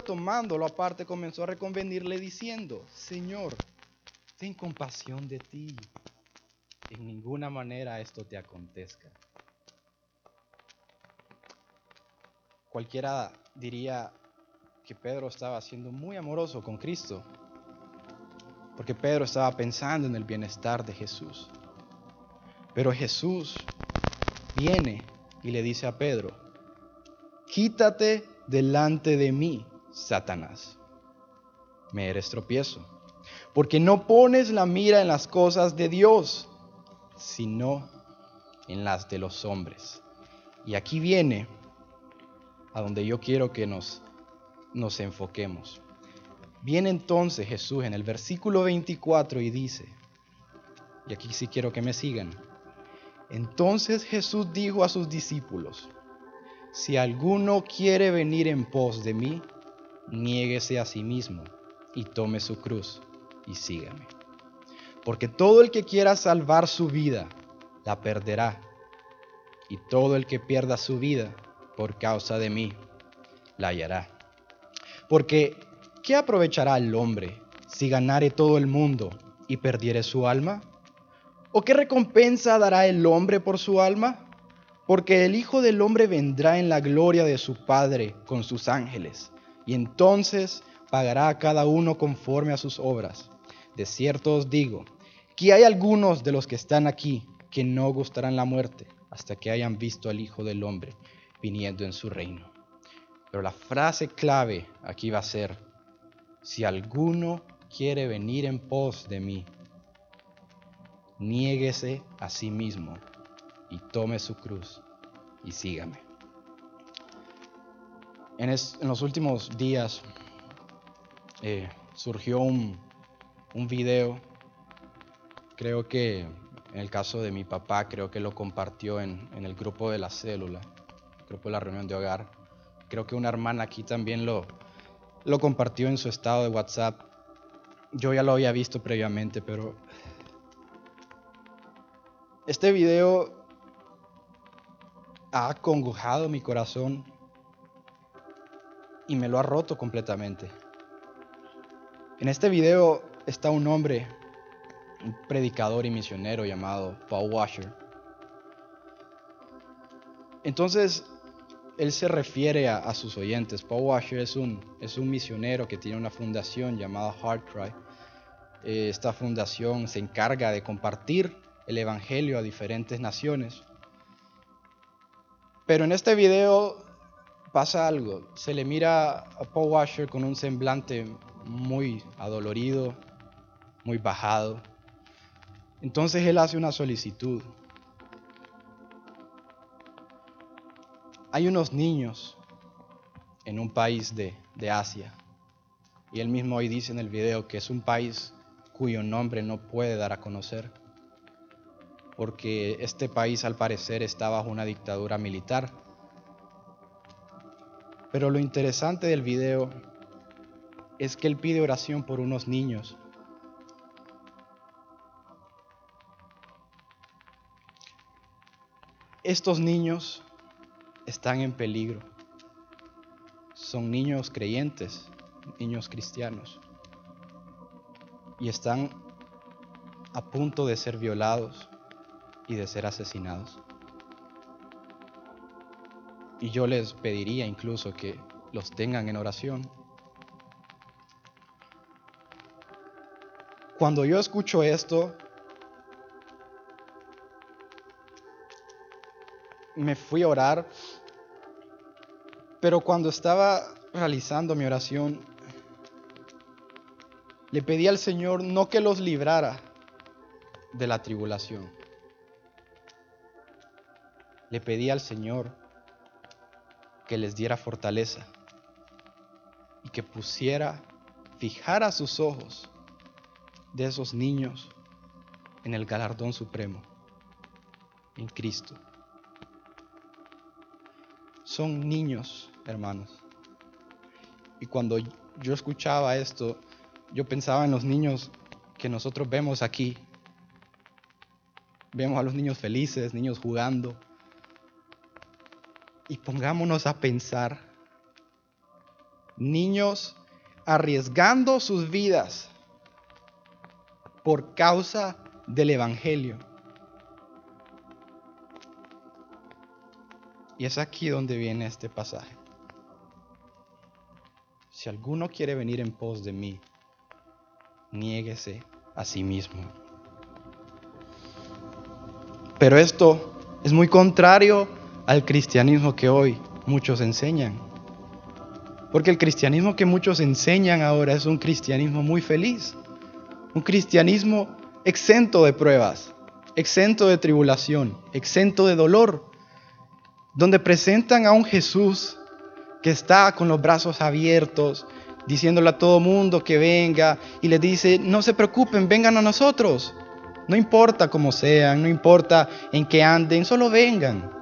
Tomándolo aparte comenzó a reconvenirle diciendo, Señor, ten compasión de ti. En ninguna manera esto te acontezca. Cualquiera diría que Pedro estaba siendo muy amoroso con Cristo, porque Pedro estaba pensando en el bienestar de Jesús. Pero Jesús viene y le dice a Pedro, quítate delante de mí, Satanás. Me eres tropiezo, porque no pones la mira en las cosas de Dios, sino en las de los hombres. Y aquí viene a donde yo quiero que nos, nos enfoquemos. Viene entonces Jesús en el versículo 24 y dice, y aquí sí quiero que me sigan, entonces Jesús dijo a sus discípulos, si alguno quiere venir en pos de mí, niéguese a sí mismo y tome su cruz y sígame. Porque todo el que quiera salvar su vida, la perderá. Y todo el que pierda su vida por causa de mí, la hallará. Porque, ¿qué aprovechará el hombre si ganare todo el mundo y perdiere su alma? ¿O qué recompensa dará el hombre por su alma? Porque el Hijo del Hombre vendrá en la gloria de su Padre con sus ángeles, y entonces pagará a cada uno conforme a sus obras. De cierto os digo, que hay algunos de los que están aquí que no gustarán la muerte hasta que hayan visto al Hijo del Hombre viniendo en su reino. Pero la frase clave aquí va a ser, si alguno quiere venir en pos de mí, niéguese a sí mismo y tome su cruz y sígame. En, los últimos días eh, surgió un, video, creo que en el caso de mi papá, creo que lo compartió en, el grupo de la célula grupo de la reunión de hogar. Creo que una hermana aquí también lo, lo compartió en su estado de WhatsApp. Yo ya lo había visto previamente, pero este video ha acongojado mi corazón y me lo ha roto completamente. En este video está un hombre, un predicador y misionero llamado Paul Washer. Entonces, él se refiere a, sus oyentes. Paul Washer es un, es un misionero que tiene una fundación llamada Heartcry. Eh, esta fundación se encarga de compartir el Evangelio a diferentes naciones. Pero en este video pasa algo. Se le mira a Paul Washer con un semblante muy adolorido, muy bajado. Entonces él hace una solicitud. Hay unos niños en un país de, Asia y él mismo hoy dice en el video que es un país cuyo nombre no puede dar a conocer porque este país al parecer está bajo una dictadura militar. Pero lo interesante del video es que él pide oración por unos niños. Estos niños están en peligro. Son niños creyentes, niños cristianos. Y están a punto de ser violados y de ser asesinados. Y yo les pediría incluso que los tengan en oración. Cuando yo escucho esto, me fui a orar, pero cuando estaba realizando mi oración, le pedí al Señor no que los librara de la tribulación. Le pedí al Señor que les diera fortaleza y que pusiera, fijara sus ojos de esos niños en el galardón supremo, en Cristo son niños, hermanos. Y cuando yo escuchaba esto, yo pensaba en los niños que nosotros vemos aquí. Vemos a los niños felices, niños jugando. Y pongámonos a pensar niños arriesgando sus vidas por causa del Evangelio. Y es aquí donde viene este pasaje. Si alguno quiere venir en pos de mí, niéguese a sí mismo. Pero esto es muy contrario al cristianismo que hoy muchos enseñan. Porque el cristianismo que muchos enseñan ahora es un cristianismo muy feliz. Un cristianismo exento de pruebas, exento de tribulación, exento de dolor. Donde presentan a un Jesús que está con los brazos abiertos, diciéndole a todo mundo que venga y le dice, no se preocupen, vengan a nosotros. No importa cómo sean, no importa en qué anden, solo vengan.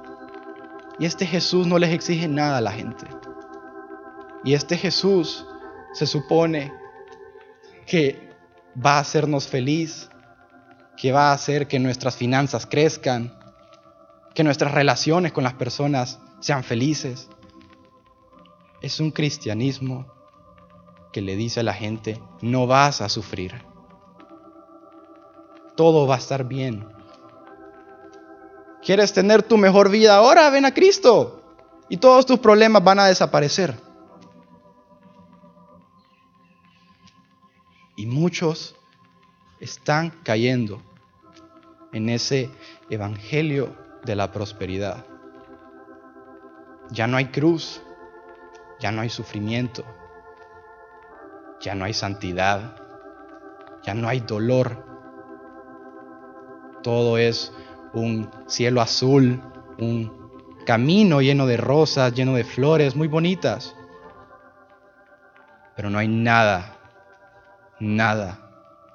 Y este Jesús no les exige nada a la gente. Y este Jesús se supone que va a hacernos feliz, que va a hacer que nuestras finanzas crezcan, que nuestras relaciones con las personas sean felices. Es un cristianismo que le dice a la gente, no vas a sufrir todo va a estar bien. ¿Quieres tener tu mejor vida ahora? Ven a Cristo y todos tus problemas van a desaparecer. Y muchos están cayendo en ese evangelio de la prosperidad. Ya no hay cruz, ya no hay sufrimiento, ya no hay santidad, ya no hay dolor, todo es un cielo azul, un camino lleno de rosas, lleno de flores muy bonitas. Pero no hay nada, nada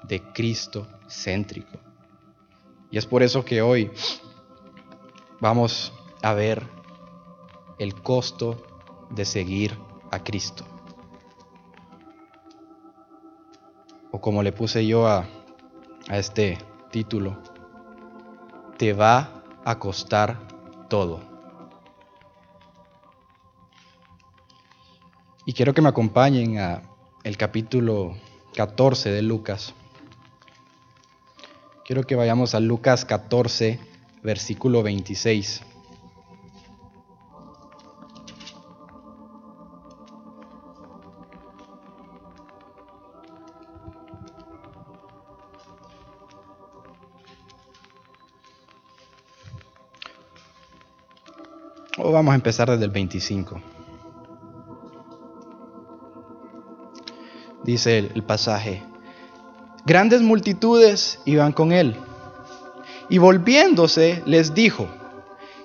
de Cristo céntrico. Y es por eso que hoy vamos a ver el costo de seguir a Cristo. O como le puse yo a, a este título, te va a costar todo. Y quiero que me acompañen a el capítulo 14 de Lucas. Quiero que vayamos a Lucas 14, versículo 26. Vamos a empezar desde el 25. Dice el, pasaje, grandes multitudes iban con él. Y volviéndose les dijo,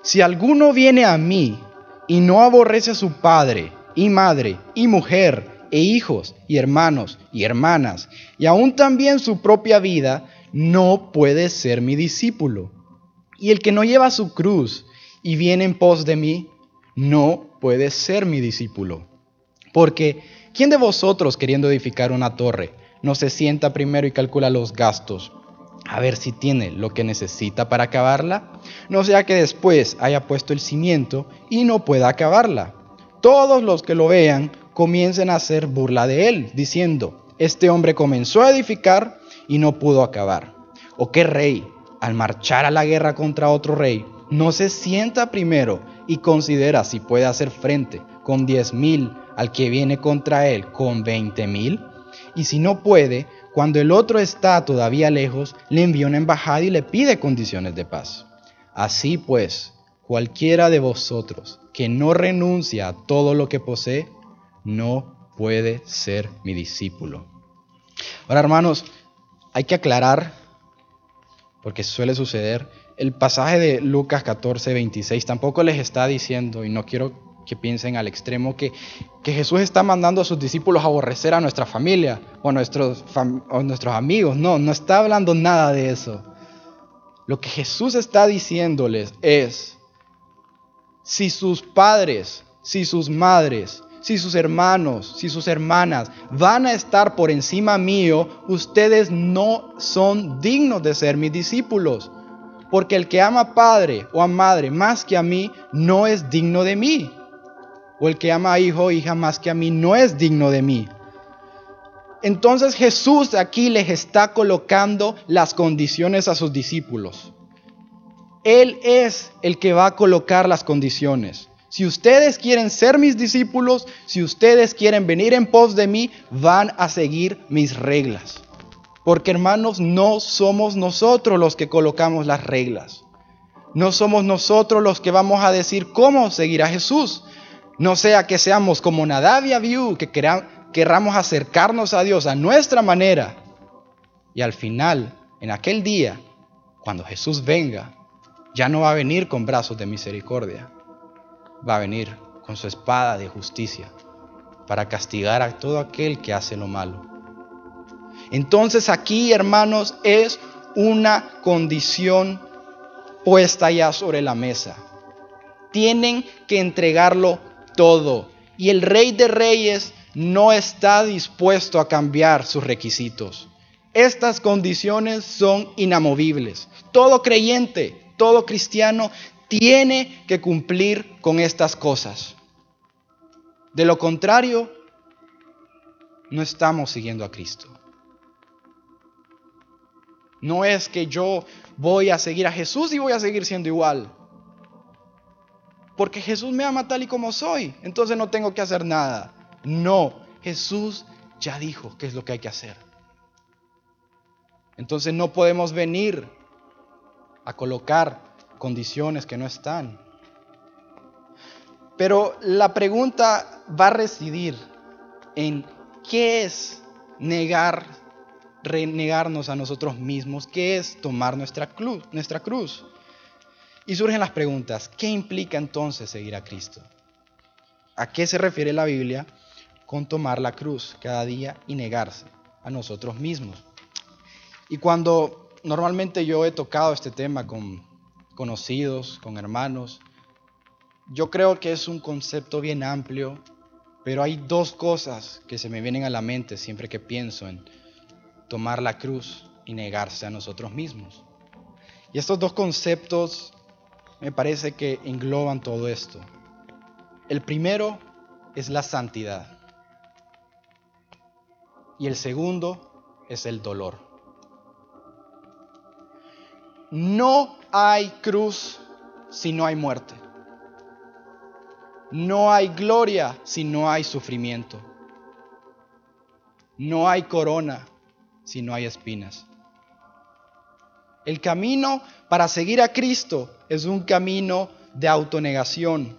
si alguno viene a mí y no aborrece a su padre y madre y mujer e hijos y hermanos y hermanas y aún también su propia vida, no puede ser mi discípulo. Y el que no lleva su cruz y viene en pos de mí, no puede ser mi discípulo. Porque, ¿quién de vosotros queriendo edificar una torre no se sienta primero y calcula los gastos? A ver si tiene lo que necesita para acabarla. No sea que después haya puesto el cimiento y no pueda acabarla. Todos los que lo vean comiencen a hacer burla de él, diciendo, este hombre comenzó a edificar y no pudo acabar. ¿O qué rey, al marchar a la guerra contra otro rey, no se sienta primero y considera si puede hacer frente con diez mil al que viene contra él con veinte mil? Y si no puede, cuando el otro está todavía lejos, le envía una embajada y le pide condiciones de paz. Así pues, cualquiera de vosotros que no renuncia a todo lo que posee, no puede ser mi discípulo. Ahora, hermanos, hay que aclarar, porque suele suceder, el pasaje de Lucas 14, 26 tampoco les está diciendo, y no quiero que piensen al extremo, que, que Jesús está mandando a sus discípulos a aborrecer a nuestra familia o nuestros, nuestros amigos. No, no está hablando nada de eso. Lo que Jesús está diciéndoles es, si sus padres, si sus madres, si sus hermanos, si sus hermanas van a estar por encima mío, ustedes no son dignos de ser mis discípulos porque el que ama a padre o a madre más que a mí no es digno de mí. o el que ama a hijo o hija más que a mí no es digno de mí. Entonces Jesús aquí les está colocando las condiciones a sus discípulos. Él es el que va a colocar las condiciones. Si ustedes quieren ser mis discípulos, si ustedes quieren venir en pos de mí, van a seguir mis reglas. Porque hermanos, no somos nosotros los que colocamos las reglas. No somos nosotros los que vamos a decir cómo seguir a Jesús. No sea que seamos como Nadab y Abiú, que queramos acercarnos a Dios a nuestra manera. Y al final, en aquel día, cuando Jesús venga, ya no va a venir con brazos de misericordia, va a venir con su espada de justicia para castigar a todo aquel que hace lo malo. Entonces aquí, hermanos, es una condición puesta ya sobre la mesa. Tienen que entregarlo todo. Y el rey de reyes no está dispuesto a cambiar sus requisitos. Estas condiciones son inamovibles. Todo creyente, todo cristiano tiene que cumplir con estas cosas. De lo contrario, no estamos siguiendo a Cristo. No es que yo voy a seguir a Jesús y voy a seguir siendo igual. Porque Jesús me ama tal y como soy. Entonces no tengo que hacer nada. No, Jesús ya dijo qué es lo que hay que hacer. Entonces no podemos venir a colocar condiciones que no están. Pero la pregunta va a residir en qué es negar renegarnos a nosotros mismos, que es tomar nuestra cruz, nuestra cruz. Y surgen las preguntas, ¿qué implica entonces seguir a Cristo? ¿A qué se refiere la Biblia con tomar la cruz cada día y negarse a nosotros mismos? Y cuando normalmente yo he tocado este tema con conocidos, con hermanos, yo creo que es un concepto bien amplio, pero hay dos cosas que se me vienen a la mente siempre que pienso en tomar la cruz y negarse a nosotros mismos. Y estos dos conceptos me parece que engloban todo esto. El primero es la santidad y el segundo es el dolor. No hay cruz si no hay muerte. No hay gloria si no hay sufrimiento. No hay corona si no hay espinas. El camino para seguir a Cristo es un camino de autonegación,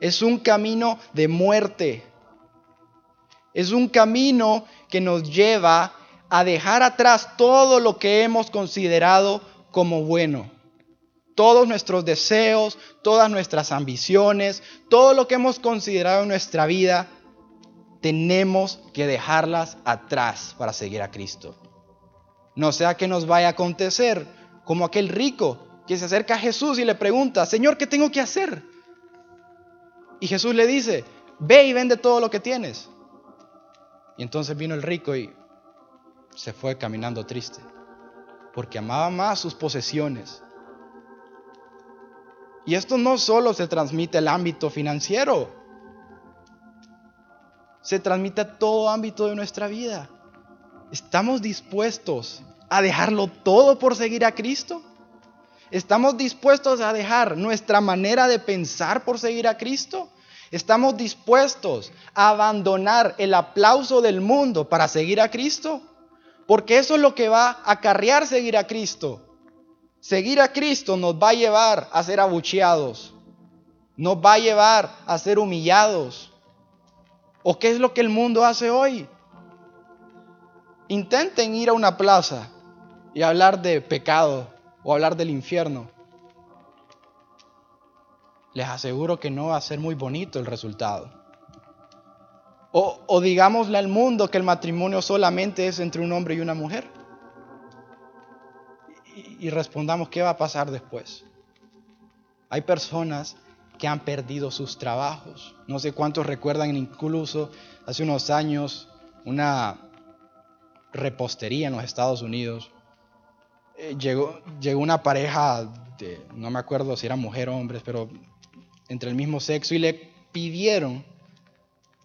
es un camino de muerte, es un camino que nos lleva a dejar atrás todo lo que hemos considerado como bueno. Todos nuestros deseos, todas nuestras ambiciones, todo lo que hemos considerado en nuestra vida tenemos que dejarlas atrás para seguir a Cristo. No sea que nos vaya a acontecer como aquel rico que se acerca a Jesús y le pregunta, Señor, ¿qué tengo que hacer? Y Jesús le dice, ve y vende todo lo que tienes. Y entonces vino el rico y se fue caminando triste, porque amaba más sus posesiones. Y esto no solo se transmite el ámbito financiero, se transmite a todo ámbito de nuestra vida. ¿Estamos dispuestos a dejarlo todo por seguir a Cristo? ¿Estamos dispuestos a dejar nuestra manera de pensar por seguir a Cristo? ¿Estamos dispuestos a abandonar el aplauso del mundo para seguir a Cristo? Porque eso es lo que va a acarrear seguir a Cristo. Seguir a Cristo nos va a llevar a ser abucheados, nos va a llevar a ser humillados, ¿O qué es lo que el mundo hace hoy? Intenten ir a una plaza y hablar de pecado o hablar del infierno. Les aseguro que no va a ser muy bonito el resultado. O, digámosle al mundo que el matrimonio solamente es entre un hombre y una mujer. Y respondamos qué va a pasar después. Hay personas que han perdido sus trabajos. No sé cuántos recuerdan incluso hace unos años una repostería en los Estados Unidos. Eh, llegó, llegó una pareja, no me acuerdo si era mujer o hombre, pero entre el mismo sexo y le pidieron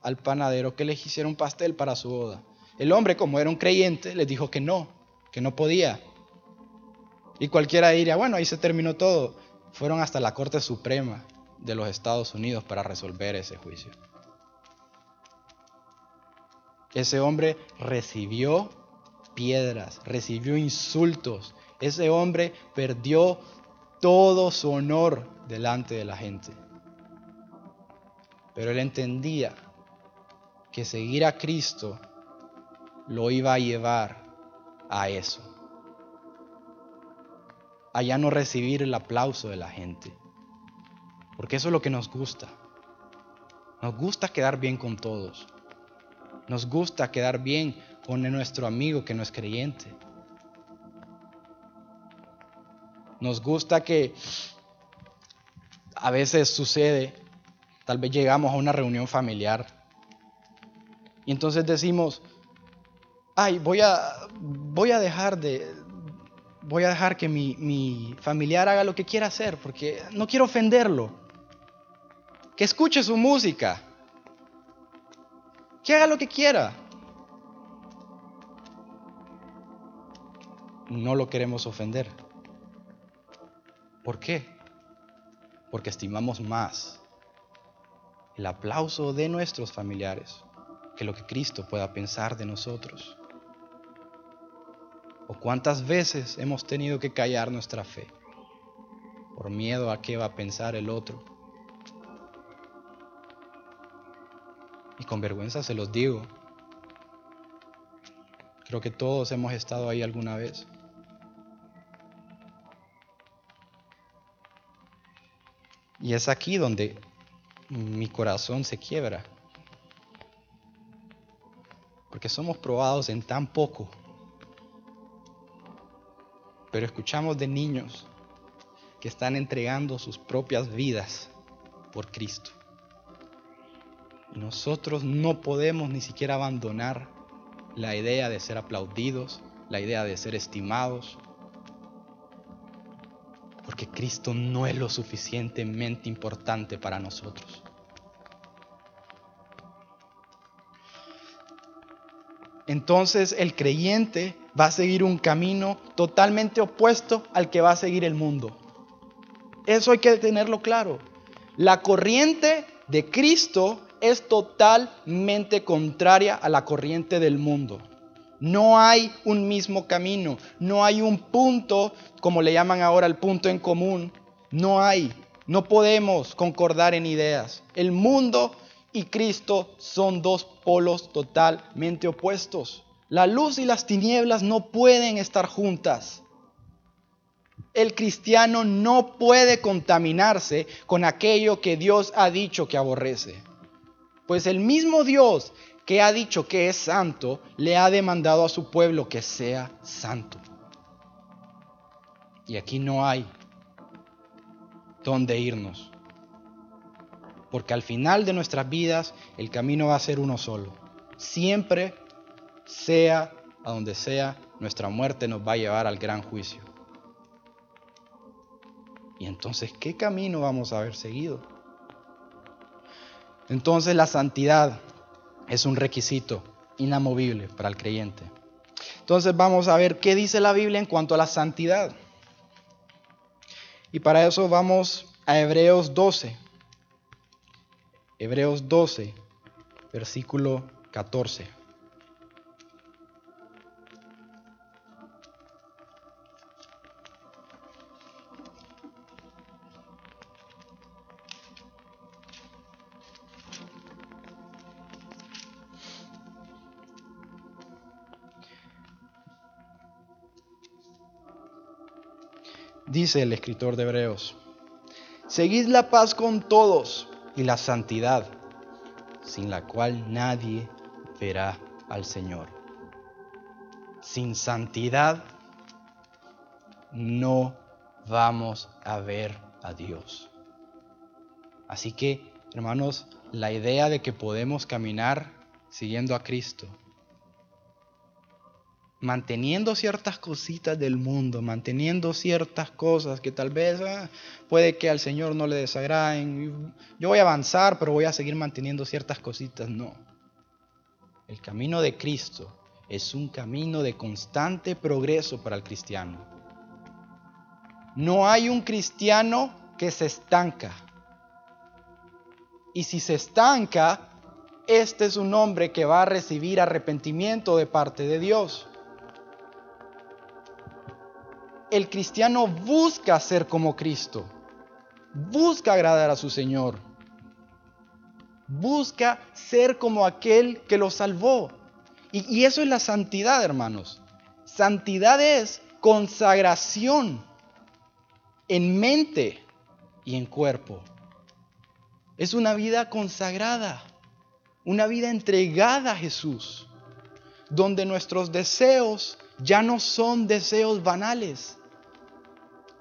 al panadero que les hiciera un pastel para su boda. El hombre, como era un creyente, les dijo que no, que no podía. Y cualquiera diría, bueno, ahí se terminó todo. Fueron hasta la Corte Suprema de los Estados Unidos para resolver ese juicio. Ese hombre recibió piedras, recibió insultos. Ese hombre perdió todo su honor delante de la gente. Pero él entendía que seguir a Cristo lo iba a llevar a eso. A ya no recibir el aplauso de la gente. Porque eso es lo que nos gusta. Nos gusta quedar bien con todos. Nos gusta quedar bien con nuestro amigo que no es creyente. Nos gusta que a veces sucede, tal vez llegamos a una reunión familiar y entonces decimos, ay, voy a, voy a dejar de, voy a dejar que mi, mi familiar haga lo que quiera hacer porque no quiero ofenderlo. Que escuche su música. Que haga lo que quiera. No lo queremos ofender. ¿Por qué? Porque estimamos más el aplauso de nuestros familiares que lo que Cristo pueda pensar de nosotros. ¿O cuántas veces hemos tenido que callar nuestra fe por miedo a qué va a pensar el otro? Y con vergüenza se los digo. Creo que todos hemos estado ahí alguna vez. Y es aquí donde mi corazón se quiebra. Porque somos probados en tan poco. Pero escuchamos de niños que están entregando sus propias vidas por Cristo. Nosotros no podemos ni siquiera abandonar la idea de ser aplaudidos, la idea de ser estimados, porque Cristo no es lo suficientemente importante para nosotros. Entonces el creyente va a seguir un camino totalmente opuesto al que va a seguir el mundo. Eso hay que tenerlo claro. La corriente de Cristo es totalmente contraria a la corriente del mundo. No hay un mismo camino, no hay un punto, como le llaman ahora el punto en común. No hay, no podemos concordar en ideas. El mundo y Cristo son dos polos totalmente opuestos. La luz y las tinieblas no pueden estar juntas. El cristiano no puede contaminarse con aquello que Dios ha dicho que aborrece. Pues el mismo Dios que ha dicho que es santo, le ha demandado a su pueblo que sea santo. Y aquí no hay dónde irnos. Porque al final de nuestras vidas el camino va a ser uno solo. Siempre, sea a donde sea, nuestra muerte nos va a llevar al gran juicio. Y entonces, ¿qué camino vamos a haber seguido? Entonces la santidad es un requisito inamovible para el creyente. Entonces vamos a ver qué dice la Biblia en cuanto a la santidad. Y para eso vamos a Hebreos 12. Hebreos 12, versículo 14. Dice el escritor de Hebreos, seguid la paz con todos y la santidad, sin la cual nadie verá al Señor. Sin santidad no vamos a ver a Dios. Así que, hermanos, la idea de que podemos caminar siguiendo a Cristo manteniendo ciertas cositas del mundo, manteniendo ciertas cosas que tal vez ah, puede que al Señor no le desagraden. Yo voy a avanzar, pero voy a seguir manteniendo ciertas cositas. No. El camino de Cristo es un camino de constante progreso para el cristiano. No hay un cristiano que se estanca. Y si se estanca, este es un hombre que va a recibir arrepentimiento de parte de Dios. El cristiano busca ser como Cristo, busca agradar a su Señor, busca ser como aquel que lo salvó. Y, eso es la santidad, hermanos. Santidad es consagración en mente y en cuerpo. Es una vida consagrada, una vida entregada a Jesús, donde nuestros deseos ya no son deseos banales.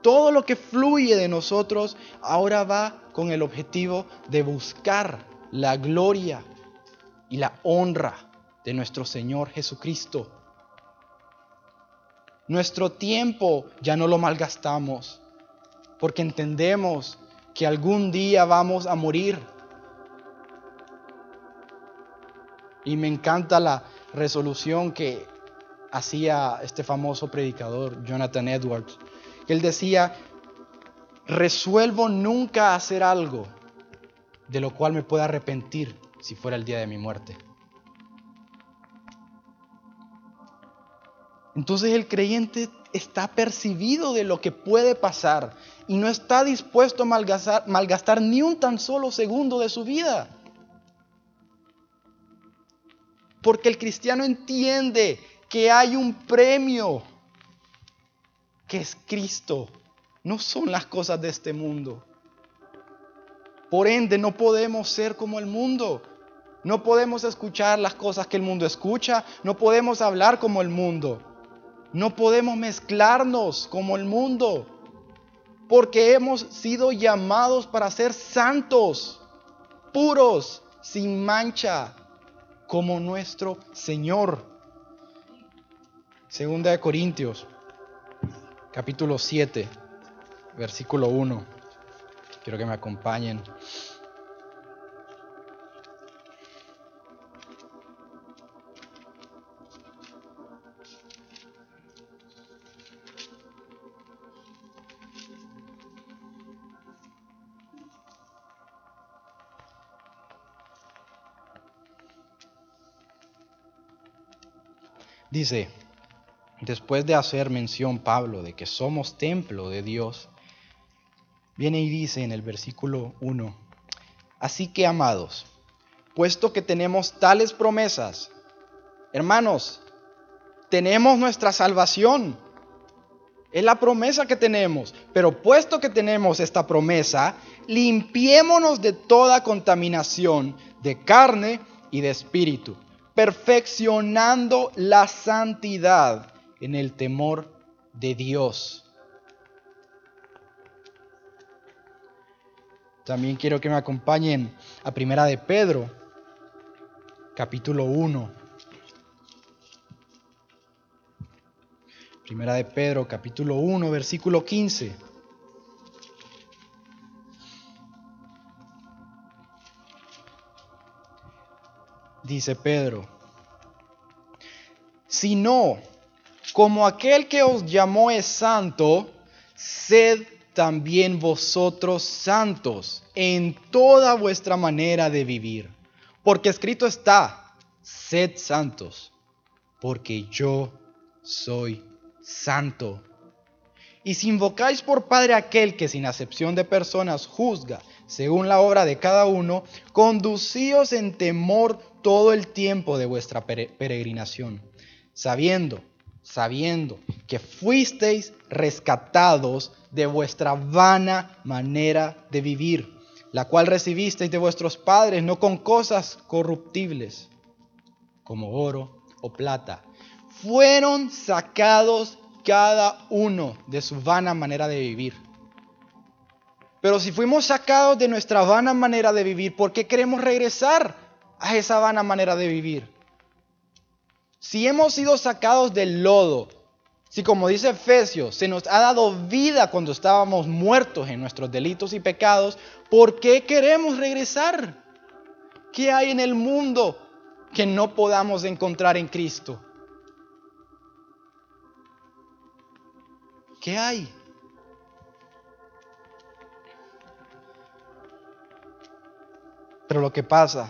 Todo lo que fluye de nosotros ahora va con el objetivo de buscar la gloria y la honra de nuestro Señor Jesucristo. Nuestro tiempo ya no lo malgastamos porque entendemos que algún día vamos a morir. Y me encanta la resolución que hacía este famoso predicador, Jonathan Edwards. Él decía, resuelvo nunca hacer algo de lo cual me pueda arrepentir si fuera el día de mi muerte. Entonces el creyente está percibido de lo que puede pasar y no está dispuesto a malgastar, ni un tan solo segundo de su vida. Porque el cristiano entiende que hay un premio, que es Cristo, no son las cosas de este mundo. Por ende, no podemos ser como el mundo. No podemos escuchar las cosas que el mundo escucha. No podemos hablar como el mundo. No podemos mezclarnos como el mundo, porque hemos sido llamados para ser santos, puros, sin mancha, como nuestro Señor. Segunda de Corintios, capítulo 7, versículo 1. Quiero que me acompañen. Dice, después de hacer mención Pablo de que somos templo de Dios, viene y dice en el versículo 1, así que amados, puesto que tenemos tales promesas, hermanos, tenemos nuestra salvación. Es la promesa que tenemos. Pero puesto que tenemos esta promesa, limpiémonos de toda contaminación de carne y de espíritu perfeccionando la santidad en el temor de Dios. También quiero que me acompañen a Primera de Pedro, capítulo 1. Primera de Pedro, capítulo 1, versículo 15. dice Pedro, sino como aquel que os llamó es santo, sed también vosotros santos en toda vuestra manera de vivir. Porque escrito está, sed santos, porque yo soy santo. Y si invocáis por Padre aquel que sin acepción de personas juzga según la obra de cada uno, conducíos en temor todo el tiempo de vuestra peregrinación, sabiendo, sabiendo que fuisteis rescatados de vuestra vana manera de vivir, la cual recibisteis de vuestros padres, no con cosas corruptibles, como oro o plata. Fueron sacados cada uno de su vana manera de vivir. Pero si fuimos sacados de nuestra vana manera de vivir, ¿por qué queremos regresar a esa vana manera de vivir. Si hemos sido sacados del lodo, si como dice Efesios, se nos ha dado vida cuando estábamos muertos en nuestros delitos y pecados, ¿por qué queremos regresar? ¿Qué hay en el mundo que no podamos encontrar en Cristo? ¿Qué hay? Pero lo que pasa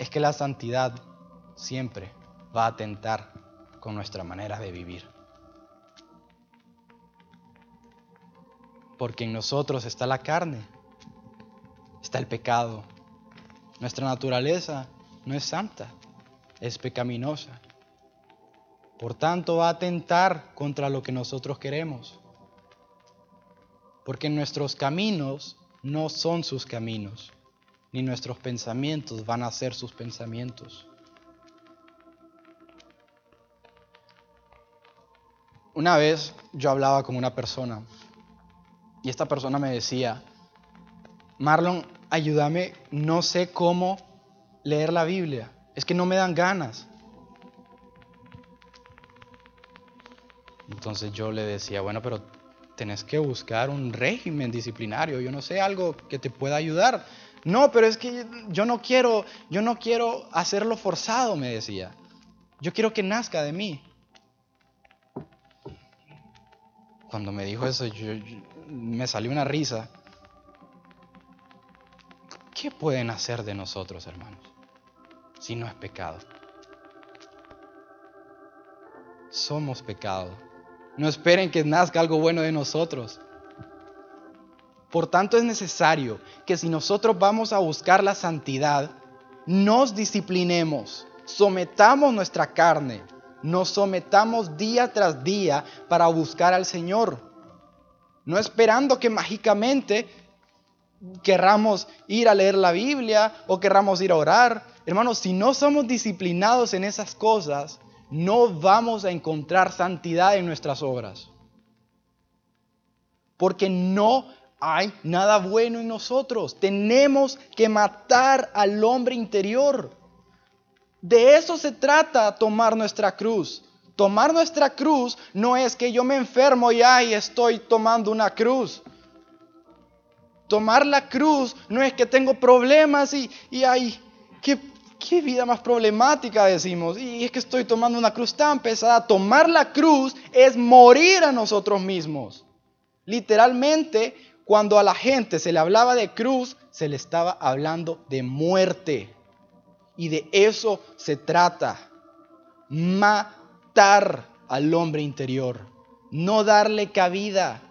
es que la santidad siempre va a atentar con nuestra manera de vivir. Porque en nosotros está la carne, está el pecado. Nuestra naturaleza no es santa, es pecaminosa. Por tanto, va a atentar contra lo que nosotros queremos. Porque nuestros caminos no son sus caminos, ni nuestros pensamientos van a ser sus pensamientos. Una vez yo hablaba con una persona y esta persona me decía, Marlon, ayúdame, no sé cómo leer la Biblia, es que no me dan ganas. Entonces yo le decía, bueno, pero tenés que buscar un régimen disciplinario, yo no sé, algo que te pueda ayudar. No, pero es que yo no quiero, yo no quiero hacerlo forzado, me decía. Yo quiero que nazca de mí. Cuando me dijo eso, me salió una risa. ¿Qué pueden hacer de nosotros, hermanos? Si no es pecado. Somos pecado. No esperen que nazca algo bueno de nosotros. Por tanto, es necesario que si nosotros vamos a buscar la santidad, nos disciplinemos, sometamos nuestra carne, nos sometamos día tras día para buscar al Señor. No esperando que mágicamente querramos ir a leer la Biblia o querramos ir a orar. Hermanos, si no somos disciplinados en esas cosas, no vamos a encontrar santidad en nuestras obras. Porque no hay nada bueno en nosotros. Tenemos que matar al hombre interior. De eso se trata tomar nuestra cruz. Tomar nuestra cruz no es que yo me enfermo y ahí estoy tomando una cruz. Tomar la cruz no es que tengo problemas y, y ay, qué, qué vida más problemática decimos. Y es que estoy tomando una cruz tan pesada. Tomar la cruz es morir a nosotros mismos. Literalmente, cuando a la gente se le hablaba de cruz, se le estaba hablando de muerte. Y de eso se trata. Matar al hombre interior. No darle cabida.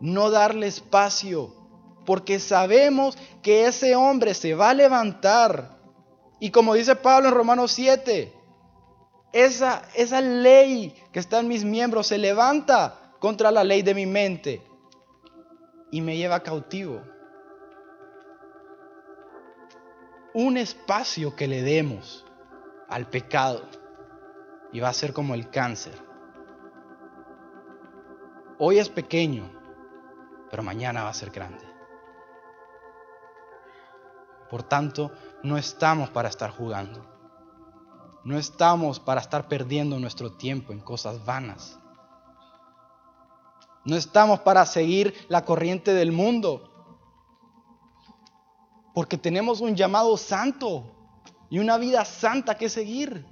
No darle espacio. Porque sabemos que ese hombre se va a levantar. Y como dice Pablo en Romanos 7, esa, esa ley que está en mis miembros se levanta contra la ley de mi mente y me lleva cautivo. Un espacio que le demos al pecado y va a ser como el cáncer. Hoy es pequeño, pero mañana va a ser grande. Por tanto, no estamos para estar jugando. No estamos para estar perdiendo nuestro tiempo en cosas vanas. No estamos para seguir la corriente del mundo. Porque tenemos un llamado santo y una vida santa que seguir.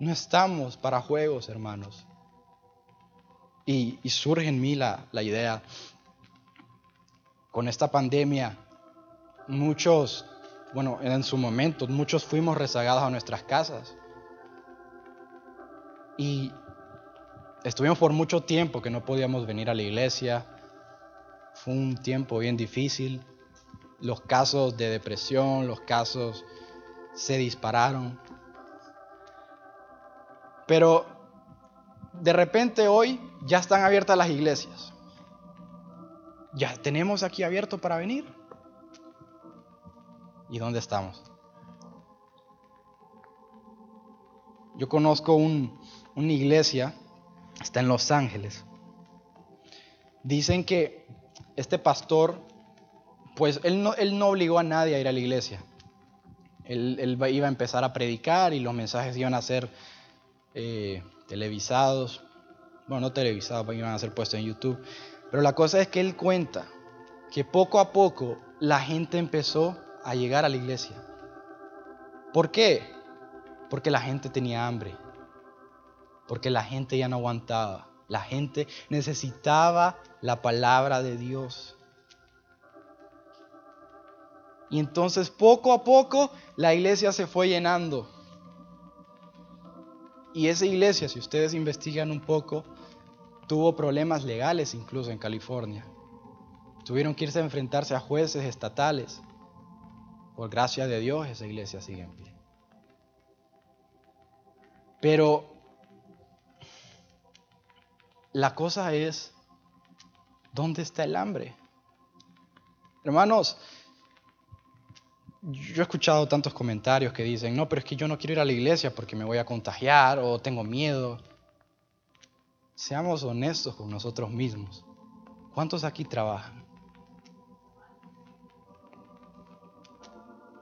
No estamos para juegos, hermanos. Y, surge en mí la, la idea, con esta pandemia, muchos, bueno, en su momento, muchos fuimos rezagados a nuestras casas. Y estuvimos por mucho tiempo que no podíamos venir a la iglesia, fue un tiempo bien difícil. Los casos de depresión, los casos se dispararon. Pero de repente hoy ya están abiertas las iglesias. Ya tenemos aquí abierto para venir. ¿Y dónde estamos? Yo conozco una iglesia, está en Los Ángeles. Dicen que este pastor, pues él no, él no obligó a nadie a ir a la iglesia. Él, iba a empezar a predicar y los mensajes iban a ser eh, televisados. Bueno, no televisados, iban a ser puestos en YouTube. Pero la cosa es que él cuenta que poco a poco la gente empezó a llegar a la iglesia. ¿Por qué? Porque la gente tenía hambre. Porque la gente ya no aguantaba. La gente necesitaba la palabra de Dios. Y entonces poco a poco la iglesia se fue llenando. Y esa iglesia, si ustedes investigan un poco, tuvo problemas legales incluso en California. Tuvieron que irse a enfrentarse a jueces estatales. Por gracia de Dios, esa iglesia sigue en pie. Pero la cosa es, ¿dónde está el hambre? Hermanos, yo he escuchado tantos comentarios que dicen, no, pero es que yo no quiero ir a la iglesia porque me voy a contagiar o tengo miedo. Seamos honestos con nosotros mismos. ¿Cuántos aquí trabajan?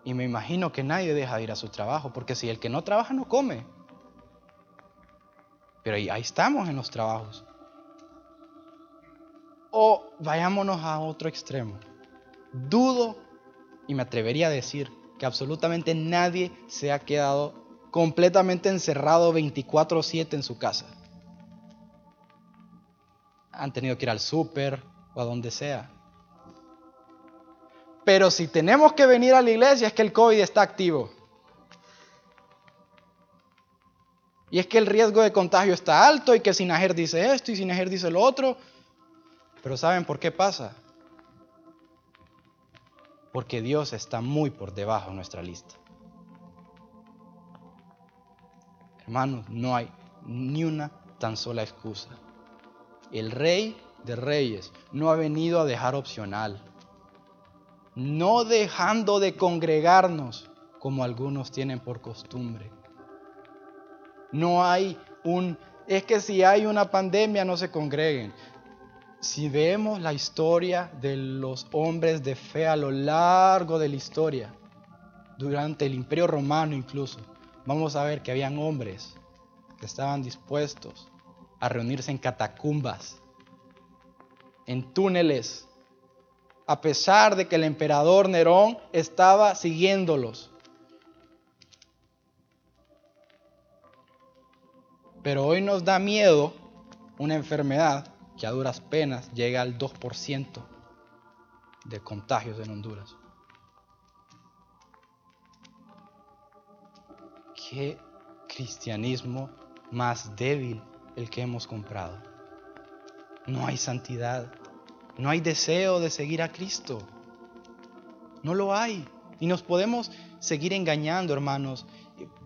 Y me imagino que nadie deja de ir a su trabajo, porque si el que no trabaja no come. Pero ahí, ahí estamos en los trabajos. O vayámonos a otro extremo. Dudo y me atrevería a decir que absolutamente nadie se ha quedado completamente encerrado 24/7 en su casa. Han tenido que ir al súper o a donde sea. Pero si tenemos que venir a la iglesia es que el COVID está activo. Y es que el riesgo de contagio está alto y que Sinajer dice esto y Sinajer dice lo otro. Pero ¿saben por qué pasa? porque Dios está muy por debajo de nuestra lista. Hermanos, no hay ni una tan sola excusa. El rey de reyes no ha venido a dejar opcional, no dejando de congregarnos como algunos tienen por costumbre. No hay un, es que si hay una pandemia no se congreguen si vemos la historia de los hombres de fe a lo largo de la historia, durante el imperio romano incluso, vamos a ver que habían hombres que estaban dispuestos a reunirse en catacumbas, en túneles, a pesar de que el emperador Nerón estaba siguiéndolos. Pero hoy nos da miedo una enfermedad que a duras penas llega al 2% de contagios en Honduras. ¿Qué cristianismo más débil el que hemos comprado? No hay santidad, no hay deseo de seguir a Cristo. No lo hay. Y nos podemos seguir engañando, hermanos,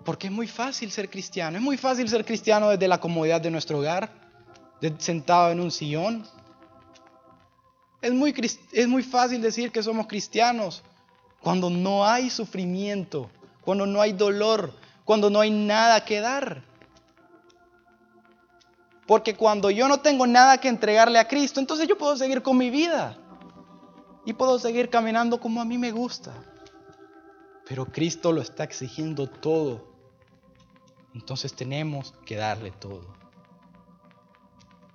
porque es muy fácil ser cristiano. Es muy fácil ser cristiano desde la comodidad de nuestro hogar sentado en un sillón. Es muy, es muy fácil decir que somos cristianos cuando no hay sufrimiento, cuando no hay dolor, cuando no hay nada que dar. Porque cuando yo no tengo nada que entregarle a Cristo, entonces yo puedo seguir con mi vida. Y puedo seguir caminando como a mí me gusta. Pero Cristo lo está exigiendo todo. Entonces tenemos que darle todo.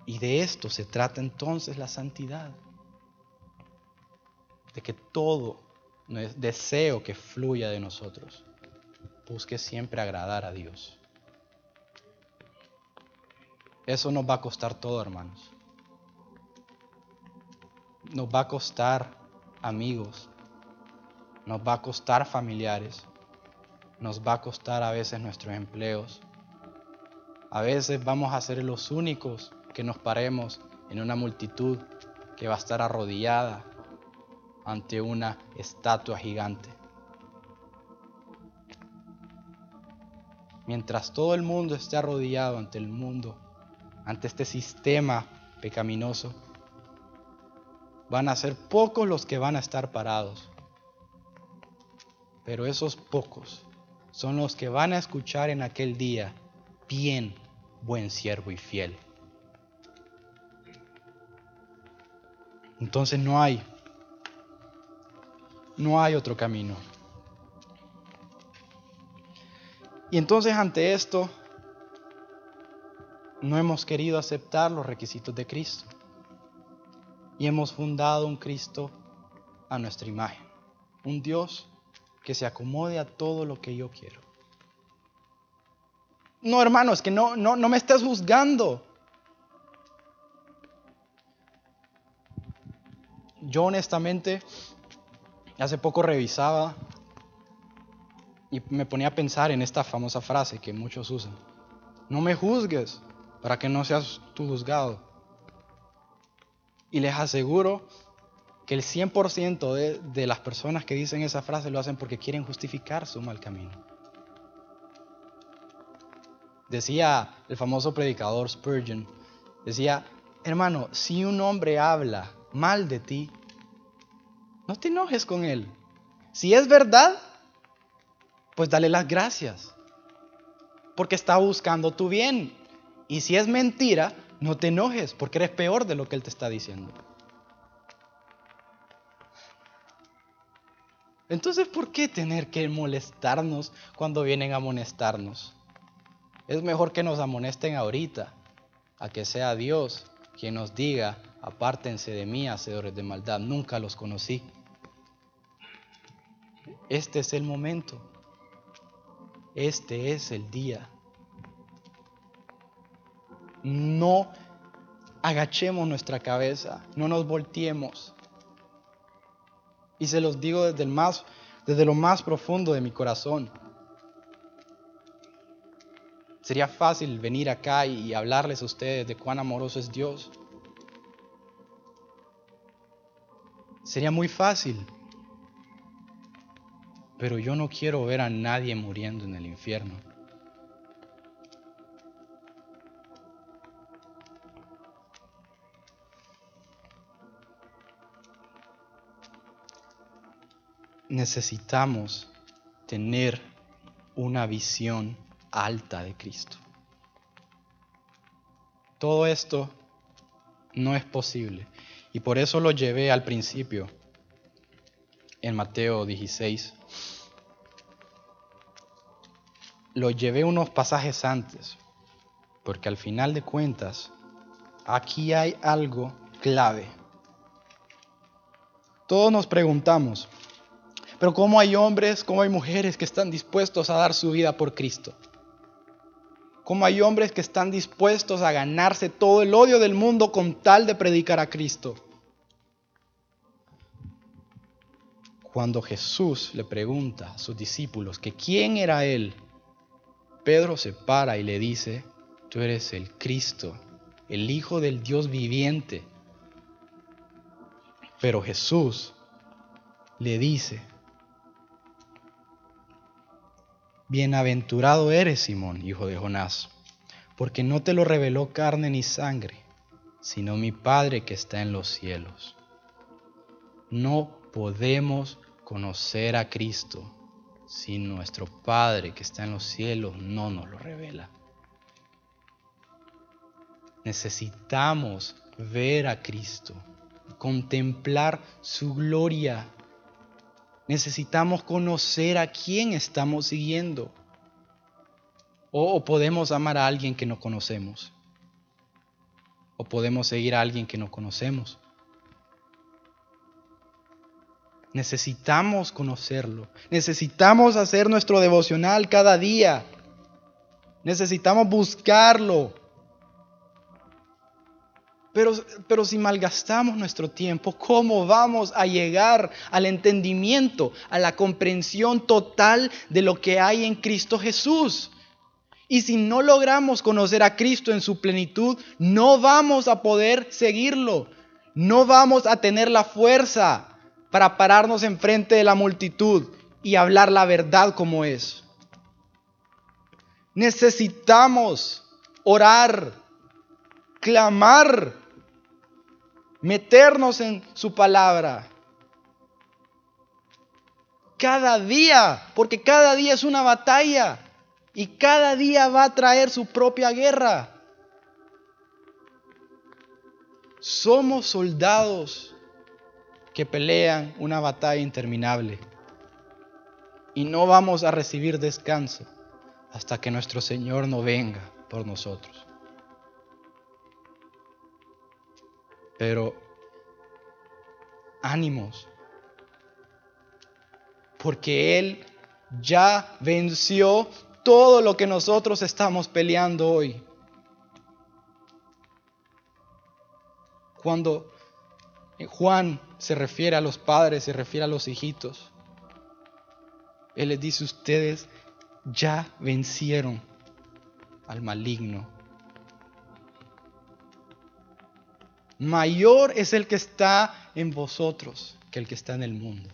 Y de esto se trata entonces la santidad. De que todo deseo que fluya de nosotros busque siempre agradar a Dios. Eso nos va a costar todo, hermanos. Nos va a costar amigos. Nos va a costar familiares. Nos va a costar a veces nuestros empleos. A veces vamos a ser los únicos que nos paremos en una multitud que va a estar arrodillada ante una estatua gigante. Mientras todo el mundo esté arrodillado ante el mundo, ante este sistema pecaminoso, van a ser pocos los que van a estar parados. Pero esos pocos son los que van a escuchar en aquel día, bien, buen siervo y fiel. Entonces no hay, no hay otro camino. Y entonces ante esto, no hemos querido aceptar los requisitos de Cristo. Y hemos fundado un Cristo a nuestra imagen. Un Dios que se acomode a todo lo que yo quiero. No, hermano, es que no, no, no me estás juzgando. Yo honestamente hace poco revisaba y me ponía a pensar en esta famosa frase que muchos usan. No me juzgues para que no seas tú juzgado. Y les aseguro que el 100% de, de las personas que dicen esa frase lo hacen porque quieren justificar su mal camino. Decía el famoso predicador Spurgeon, decía, hermano, si un hombre habla mal de ti, no te enojes con él. Si es verdad, pues dale las gracias, porque está buscando tu bien. Y si es mentira, no te enojes, porque eres peor de lo que él te está diciendo. Entonces, ¿por qué tener que molestarnos cuando vienen a amonestarnos? Es mejor que nos amonesten ahorita, a que sea Dios quien nos diga, apártense de mí, hacedores de maldad, nunca los conocí. Este es el momento, este es el día. No agachemos nuestra cabeza, no nos volteemos. Y se los digo desde lo más profundo de mi corazón. Sería fácil venir acá y hablarles a ustedes de cuán amoroso es Dios. Sería muy fácil. Pero yo no quiero ver a nadie muriendo en el infierno. Necesitamos tener una visión alta de Cristo. Todo esto no es posible. Y por eso lo llevé al principio, en Mateo 16. Lo llevé unos pasajes antes, porque al final de cuentas, aquí hay algo clave. Todos nos preguntamos, pero ¿cómo hay hombres, cómo hay mujeres que están dispuestos a dar su vida por Cristo? Como hay hombres que están dispuestos a ganarse todo el odio del mundo con tal de predicar a Cristo. Cuando Jesús le pregunta a sus discípulos que quién era él, Pedro se para y le dice, tú eres el Cristo, el Hijo del Dios viviente. Pero Jesús le dice, Bienaventurado eres, Simón, hijo de Jonás, porque no te lo reveló carne ni sangre, sino mi Padre que está en los cielos. No podemos conocer a Cristo si nuestro Padre que está en los cielos no nos lo revela. Necesitamos ver a Cristo, contemplar su gloria Necesitamos conocer a quién estamos siguiendo. O, podemos amar a alguien que no conocemos. O podemos seguir a alguien que no conocemos. Necesitamos conocerlo. Necesitamos hacer nuestro devocional cada día. Necesitamos buscarlo. Pero, si malgastamos nuestro tiempo, ¿cómo vamos a llegar al entendimiento, a la comprensión total de lo que hay en Cristo Jesús? Y si no logramos conocer a Cristo en su plenitud, no vamos a poder seguirlo. No vamos a tener la fuerza para pararnos enfrente de la multitud y hablar la verdad como es. Necesitamos orar, clamar meternos en su palabra. Cada día, porque cada día es una batalla y cada día va a traer su propia guerra. Somos soldados que pelean una batalla interminable y no vamos a recibir descanso hasta que nuestro Señor no venga por nosotros. Pero ánimos, porque Él ya venció todo lo que nosotros estamos peleando hoy. Cuando Juan se refiere a los padres, se refiere a los hijitos, Él les dice, ustedes ya vencieron al maligno. Mayor es el que está en vosotros que el que está en el mundo.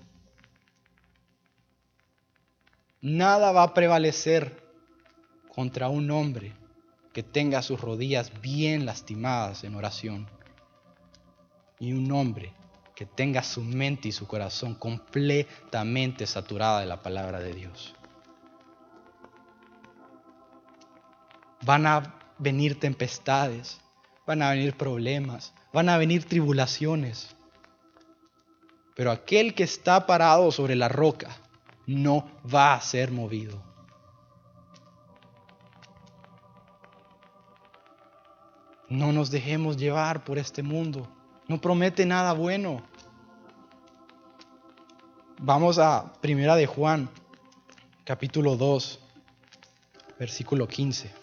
Nada va a prevalecer contra un hombre que tenga sus rodillas bien lastimadas en oración y un hombre que tenga su mente y su corazón completamente saturada de la palabra de Dios. Van a venir tempestades, van a venir problemas, van a venir tribulaciones. Pero aquel que está parado sobre la roca no va a ser movido. No nos dejemos llevar por este mundo. No promete nada bueno. Vamos a Primera de Juan, capítulo 2, versículo 15.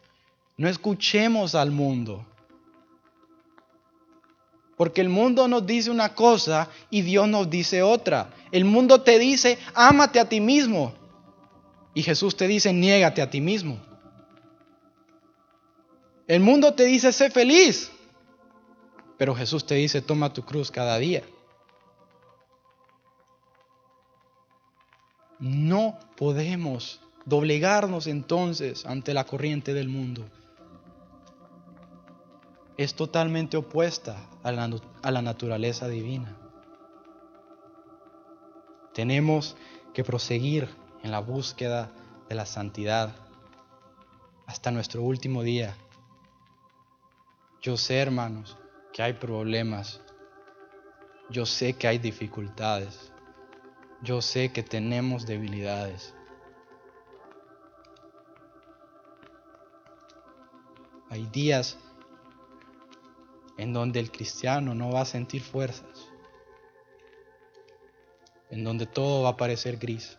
no escuchemos al mundo. Porque el mundo nos dice una cosa y Dios nos dice otra. El mundo te dice, ámate a ti mismo. Y Jesús te dice, niégate a ti mismo. El mundo te dice, sé feliz. Pero Jesús te dice, toma tu cruz cada día. No podemos doblegarnos entonces ante la corriente del mundo es totalmente opuesta a la, a la naturaleza divina. Tenemos que proseguir en la búsqueda de la santidad hasta nuestro último día. Yo sé, hermanos, que hay problemas. Yo sé que hay dificultades. Yo sé que tenemos debilidades. Hay días en donde el cristiano no va a sentir fuerzas, en donde todo va a parecer gris.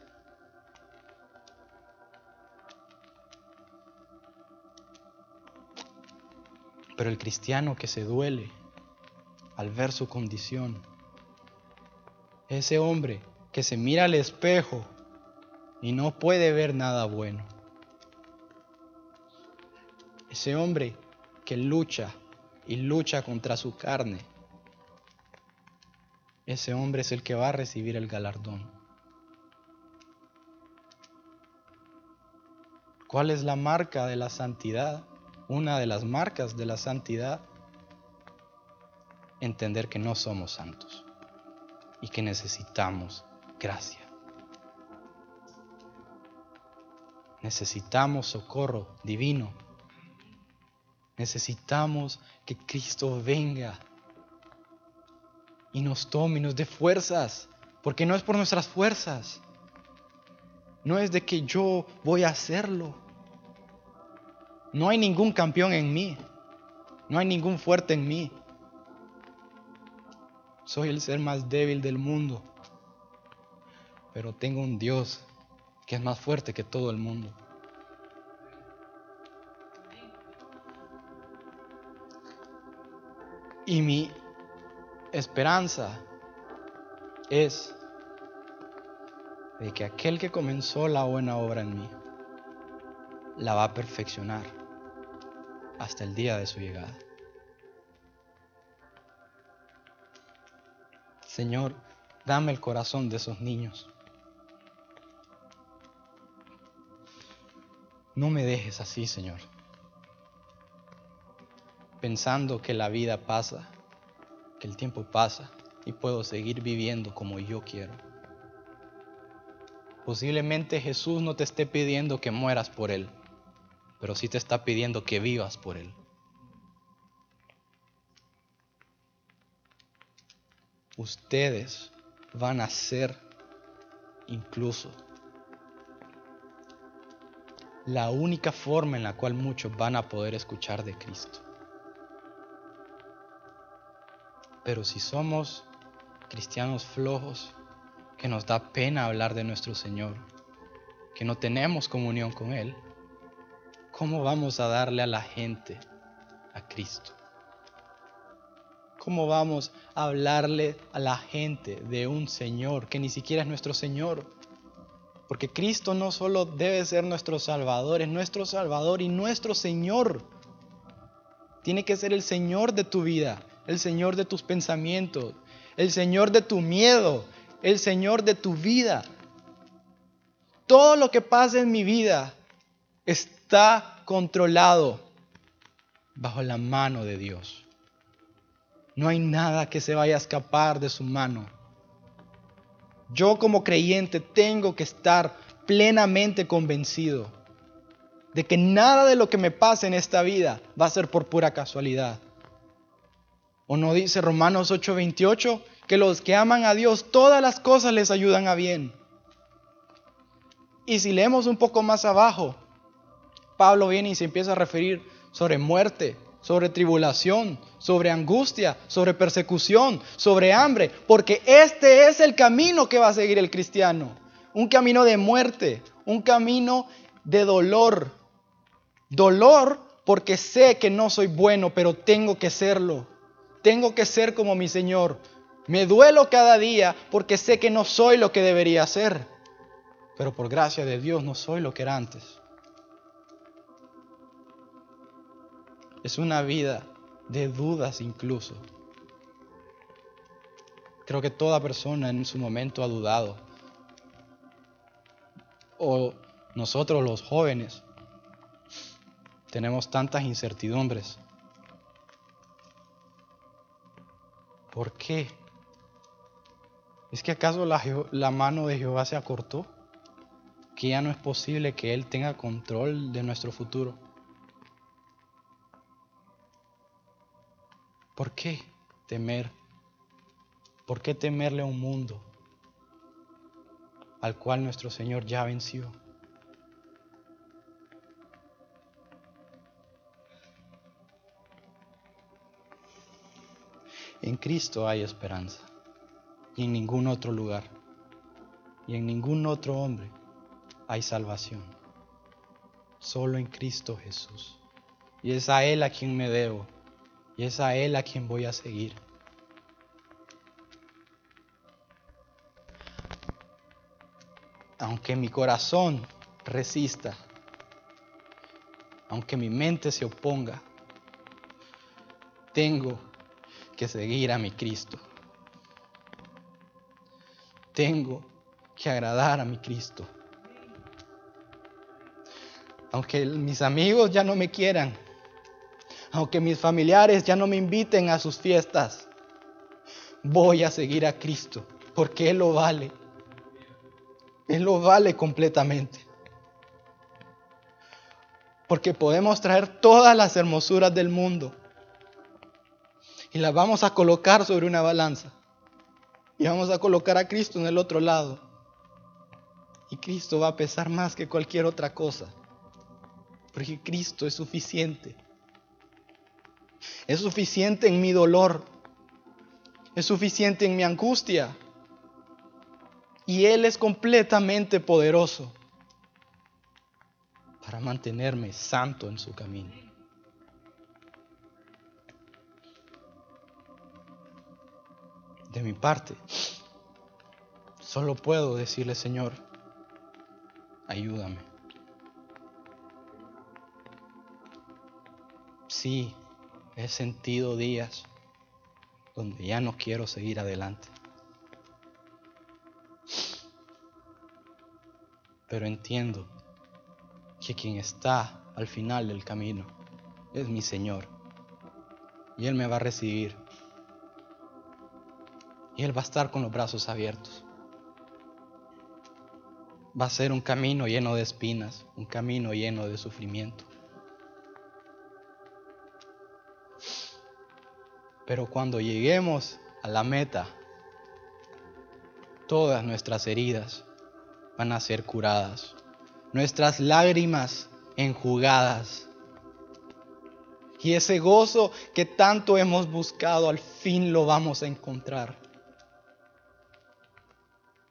Pero el cristiano que se duele al ver su condición, ese hombre que se mira al espejo y no puede ver nada bueno, ese hombre que lucha y lucha contra su carne, ese hombre es el que va a recibir el galardón. ¿Cuál es la marca de la santidad? Una de las marcas de la santidad, entender que no somos santos y que necesitamos gracia. Necesitamos socorro divino Necesitamos que Cristo venga y nos tome y nos dé fuerzas, porque no es por nuestras fuerzas, no es de que yo voy a hacerlo. No hay ningún campeón en mí, no hay ningún fuerte en mí. Soy el ser más débil del mundo, pero tengo un Dios que es más fuerte que todo el mundo. Y mi esperanza es de que aquel que comenzó la buena obra en mí, la va a perfeccionar hasta el día de su llegada. Señor, dame el corazón de esos niños. No me dejes así, Señor, pensando que la vida pasa, que el tiempo pasa y puedo seguir viviendo como yo quiero. Posiblemente Jesús no te esté pidiendo que mueras por Él, pero sí te está pidiendo que vivas por Él. Ustedes van a ser incluso la única forma en la cual muchos van a poder escuchar de Cristo. Pero si somos cristianos flojos, que nos da pena hablar de nuestro Señor, que no tenemos comunión con Él, ¿cómo vamos a darle a la gente a Cristo? ¿Cómo vamos a hablarle a la gente de un Señor que ni siquiera es nuestro Señor? Porque Cristo no solo debe ser nuestro Salvador, es nuestro Salvador y nuestro Señor. Tiene que ser el Señor de tu vida, el Señor de tus pensamientos, el Señor de tu miedo, el Señor de tu vida. Todo lo que pasa en mi vida está controlado bajo la mano de Dios. No hay nada que se vaya a escapar de su mano. Yo como creyente tengo que estar plenamente convencido de que nada de lo que me pase en esta vida va a ser por pura casualidad. ¿O no dice Romanos 8:28 que los que aman a Dios, todas las cosas les ayudan a bien? Y si leemos un poco más abajo, Pablo viene y se empieza a referir sobre muerte, sobre tribulación, sobre angustia, sobre persecución, sobre hambre, porque este es el camino que va a seguir el cristiano. Un camino de muerte, un camino de dolor. Dolor porque sé que no soy bueno, pero tengo que serlo. Tengo que ser como mi Señor. Me duelo cada día porque sé que no soy lo que debería ser. Pero por gracia de Dios no soy lo que era antes. Es una vida de dudas incluso. Creo que toda persona en su momento ha dudado. O nosotros los jóvenes tenemos tantas incertidumbres. ¿Por qué? ¿Es que acaso la, mano de Jehová se acortó? Que ya no es posible que Él tenga control de nuestro futuro. ¿Por qué temer? ¿Por qué temerle a un mundo al cual nuestro Señor ya venció? En Cristo hay esperanza y en ningún otro lugar y en ningún otro hombre hay salvación. Solo en Cristo Jesús. Y es a Él a quien me debo y es a Él a quien voy a seguir. Aunque mi corazón resista, aunque mi mente se oponga, tengo que seguir a mi Cristo. Tengo que agradar a mi Cristo. Aunque mis amigos ya no me quieran, aunque mis familiares ya no me inviten a sus fiestas, voy a seguir a Cristo, porque Él lo vale. Él lo vale completamente. Porque podemos traer todas las hermosuras del mundo y las vamos a colocar sobre una balanza. Y vamos a colocar a Cristo en el otro lado. Y Cristo va a pesar más que cualquier otra cosa. Porque Cristo es suficiente. Es suficiente en mi dolor. Es suficiente en mi angustia. Y Él es completamente poderoso para mantenerme santo en su camino. De mi parte, solo puedo decirle, Señor, ayúdame. Sí, he sentido días donde ya no quiero seguir adelante. Pero entiendo que quien está al final del camino es mi Señor. Y Él me va a recibir. Y Él va a estar con los brazos abiertos. Va a ser un camino lleno de espinas, un camino lleno de sufrimiento. Pero cuando lleguemos a la meta, todas nuestras heridas van a ser curadas, nuestras lágrimas enjugadas. Y ese gozo que tanto hemos buscado, al fin lo vamos a encontrar.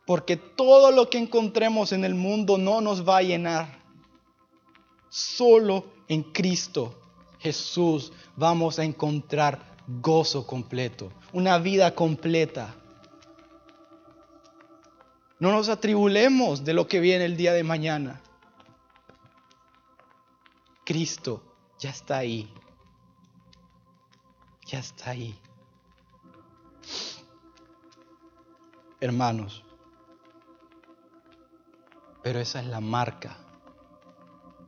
Porque todo lo que encontremos en el mundo no nos va a llenar. Solo en Cristo Jesús vamos a encontrar gozo completo, una vida completa. No nos atribulemos de lo que viene el día de mañana. Cristo ya está ahí. Ya está ahí. Hermanos, pero esa es la marca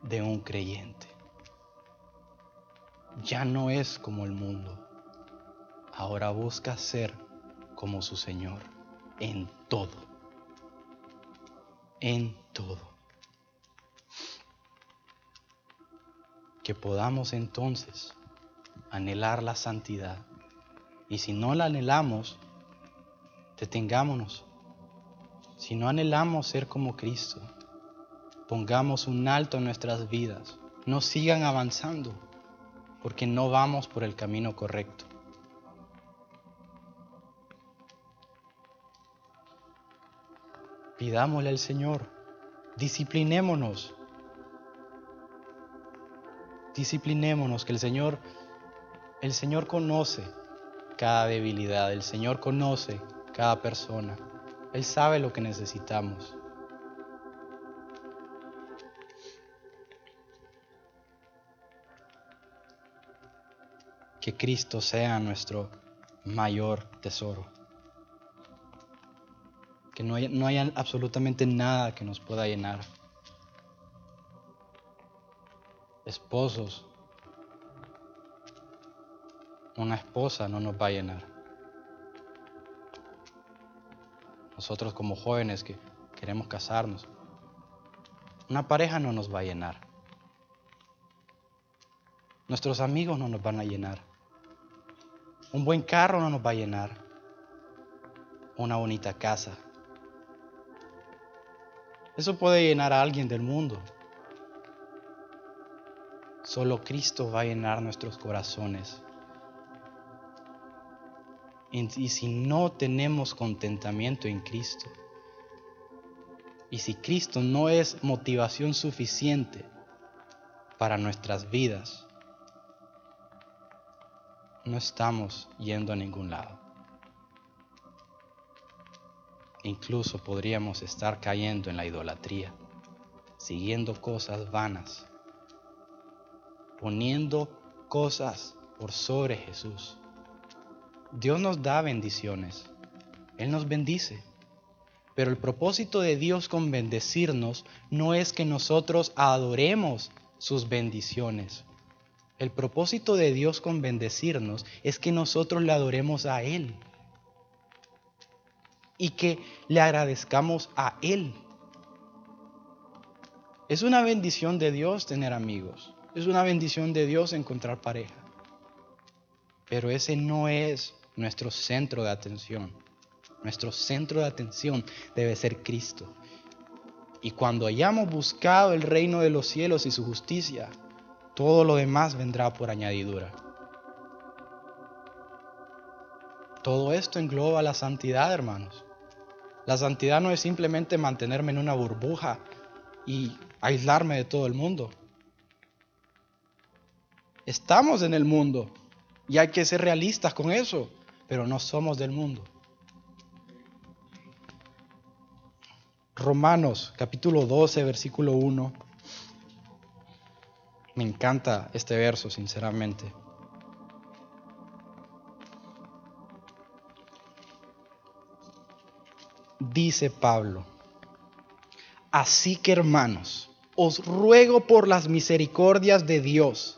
de un creyente. Ya no es como el mundo. Ahora busca ser como su Señor en todo. En todo. Que podamos entonces anhelar la santidad. Y si no la anhelamos, detengámonos si no anhelamos ser como Cristo, pongamos un alto en nuestras vidas. No sigan avanzando, porque no vamos por el camino correcto. Pidámosle al Señor, disciplinémonos. Disciplinémonos, que el Señor, el Señor conoce cada debilidad, el Señor conoce cada persona. Él sabe lo que necesitamos. Que Cristo sea nuestro mayor tesoro. Que no haya, no haya absolutamente nada que nos pueda llenar. Esposos, una esposa no nos va a llenar. Nosotros como jóvenes que queremos casarnos, una pareja no nos va a llenar. Nuestros amigos no nos van a llenar. Un buen carro no nos va a llenar. Una bonita casa. Eso puede llenar a alguien del mundo. Solo Cristo va a llenar nuestros corazones y si no tenemos contentamiento en Cristo, y si Cristo no es motivación suficiente para nuestras vidas, no estamos yendo a ningún lado. Incluso podríamos estar cayendo en la idolatría, siguiendo cosas vanas, poniendo cosas por sobre Jesús. Dios nos da bendiciones. Él nos bendice. Pero el propósito de Dios con bendecirnos no es que nosotros adoremos sus bendiciones. El propósito de Dios con bendecirnos es que nosotros le adoremos a Él y que le agradezcamos a Él. Es una bendición de Dios tener amigos. Es una bendición de Dios encontrar pareja. Pero ese no es nuestro centro de atención. Nuestro centro de atención debe ser Cristo. Y cuando hayamos buscado el reino de los cielos y su justicia, todo lo demás vendrá por añadidura. Todo esto engloba la santidad, hermanos. La santidad no es simplemente mantenerme en una burbuja y aislarme de todo el mundo. Estamos en el mundo y hay que ser realistas con eso pero no somos del mundo. Romanos capítulo 12, versículo 1. Me encanta este verso, sinceramente. Dice Pablo, así que hermanos, os ruego por las misericordias de Dios,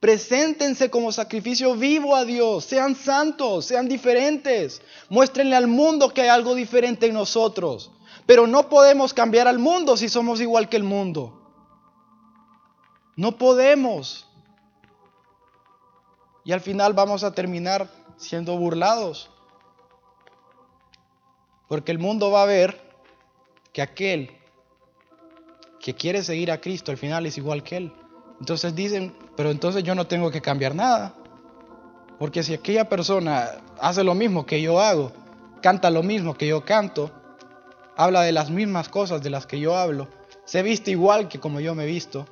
Preséntense como sacrificio vivo a Dios. Sean santos, sean diferentes. Muéstrenle al mundo que hay algo diferente en nosotros. Pero no podemos cambiar al mundo si somos igual que el mundo. No podemos. Y al final vamos a terminar siendo burlados. Porque el mundo va a ver que aquel que quiere seguir a Cristo al final es igual que Él. Entonces dicen, pero entonces yo no tengo que cambiar nada. Porque si aquella persona hace lo mismo que yo hago, canta lo mismo que yo canto, habla de las mismas cosas de las que yo hablo, se viste igual que como yo me visto,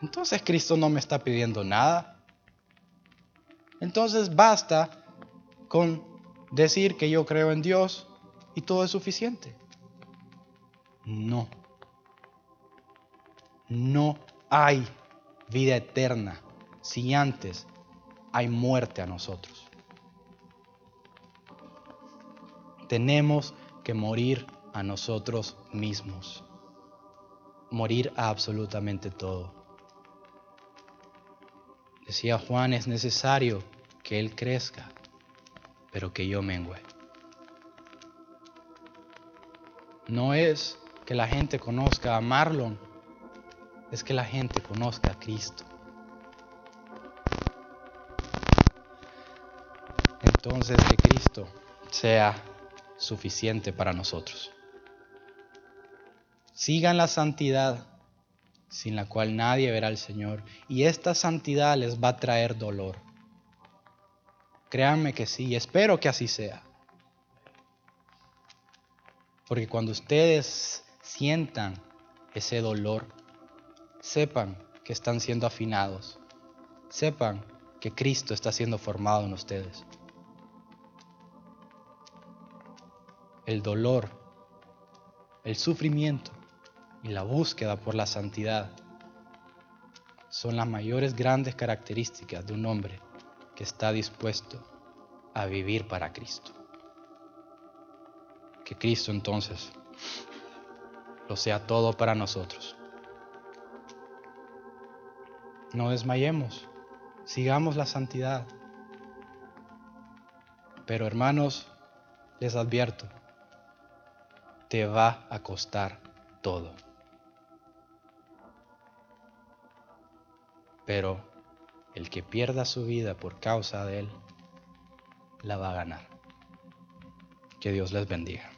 entonces Cristo no me está pidiendo nada. Entonces basta con decir que yo creo en Dios y todo es suficiente. No. No hay vida eterna si antes hay muerte a nosotros. Tenemos que morir a nosotros mismos. Morir a absolutamente todo. Decía Juan, es necesario que Él crezca, pero que yo mengüe. No es que la gente conozca a Marlon, es que la gente conozca a Cristo. Entonces que Cristo sea suficiente para nosotros. Sigan la santidad sin la cual nadie verá al Señor y esta santidad les va a traer dolor. Créanme que sí, espero que así sea. Porque cuando ustedes sientan ese dolor, sepan que están siendo afinados. Sepan que Cristo está siendo formado en ustedes. El dolor, el sufrimiento y la búsqueda por la santidad son las mayores grandes características de un hombre que está dispuesto a vivir para Cristo. Que Cristo entonces lo sea todo para nosotros. No desmayemos, sigamos la santidad. Pero hermanos, les advierto, te va a costar todo. Pero el que pierda su vida por causa de él, la va a ganar. Que Dios les bendiga.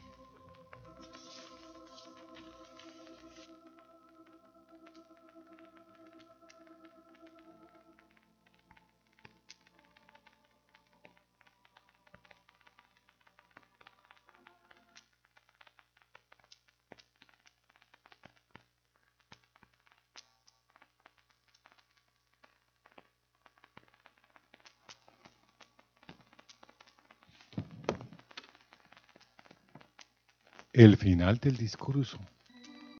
El final del discurso